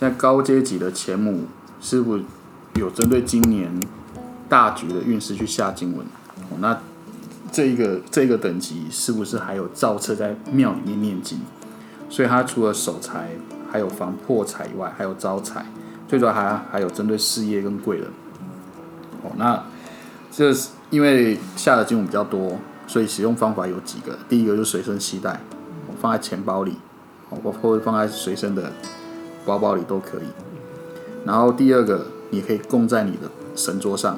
现在高阶级的钱母师傅有针对今年大局的运势去下经文，那这一个这个等级是不是还有造册在庙里面念经？所以他除了守财，还有防破财以外，还有招财，最主要还还有针对事业跟贵人。哦，那这是因为下的经文比较多，所以使用方法有几个。第一个就是随身携带，放在钱包里，哦，或者放在随身的包包里都可以。然后第二个，你可以供在你的神桌上，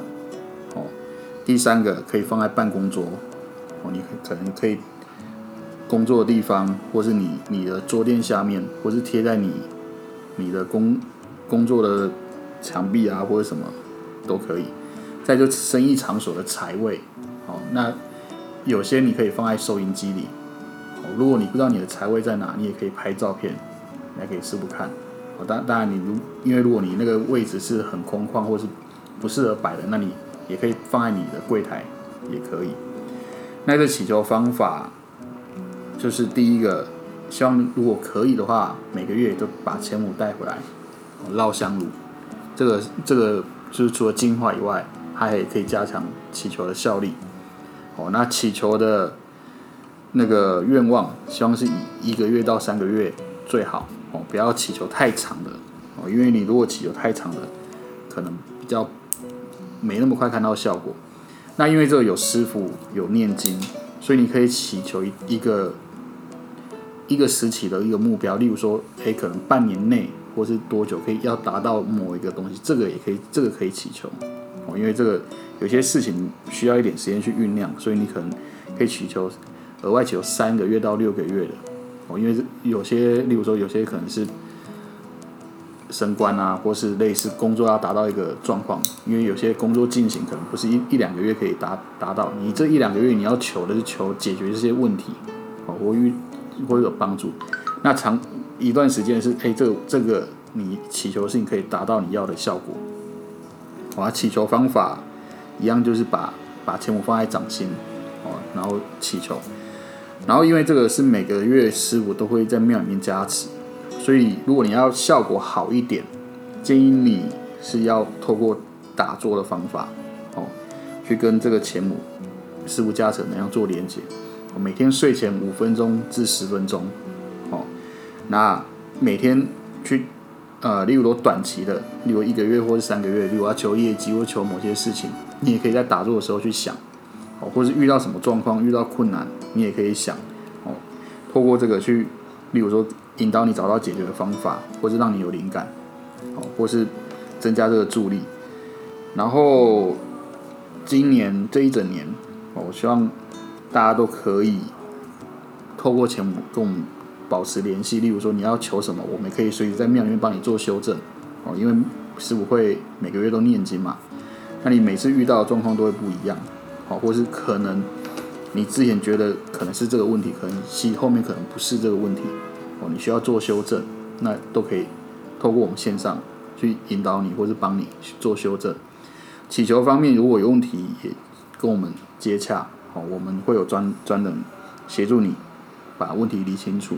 哦。第三个可以放在办公桌，哦，你可能可以工作的地方，或是你你的桌垫下面，或是贴在你你的工工作的墙壁啊，或者什么都可以。再就生意场所的财位，哦，那有些你可以放在收银机里，哦，如果你不知道你的财位在哪，你也可以拍照片来给师傅看，哦，当当然你如因为如果你那个位置是很空旷或是不适合摆的，那你也可以放在你的柜台也可以。那个祈求方法就是第一个，希望如果可以的话，每个月都把钱母带回来，绕香炉，这个这个就是除了净化以外。它也可以加强祈求的效力。哦，那祈求的那个愿望，希望是以一个月到三个月最好。哦，不要祈求太长的。哦，因为你如果祈求太长的，可能比较没那么快看到效果。那因为这个有师傅有念经，所以你可以祈求一一个一个时期的一个目标。例如说，诶，可能半年内或是多久可以要达到某一个东西，这个也可以，这个可以祈求。哦，因为这个有些事情需要一点时间去酝酿，所以你可能可以祈求额外祈求三个月到六个月的。哦，因为有些，例如说有些可能是升官啊，或是类似工作要达到一个状况，因为有些工作进行可能不是一一两个月可以达达到，你这一两个月你要求的是求解决这些问题，哦，我遇或有帮助。那长一段时间是，哎，这个这个你祈求性可以达到你要的效果。我祈求方法一样，就是把把钱母放在掌心，哦，然后祈求，然后因为这个是每个月师傅都会在庙里面加持，所以如果你要效果好一点，建议你是要透过打坐的方法，哦，去跟这个钱母师傅加持能量做连接，每天睡前五分钟至十分钟，哦，那每天去。呃，例如说短期的，例如一个月或者三个月，例如要求业绩或求某些事情，你也可以在打坐的时候去想，哦，或是遇到什么状况、遇到困难，你也可以想，哦，透过这个去，例如说引导你找到解决的方法，或是让你有灵感，哦，或是增加这个助力。然后今年这一整年，我希望大家都可以透过前五跟我们。保持联系，例如说你要求什么，我们可以随时在庙里面帮你做修正哦。因为师傅会每个月都念经嘛，那你每次遇到的状况都会不一样，或是可能你之前觉得可能是这个问题，可能其后面可能不是这个问题哦，你需要做修正，那都可以透过我们线上去引导你，或是帮你做修正。祈求方面如果有问题，也跟我们接洽，好，我们会有专专人协助你把问题理清楚。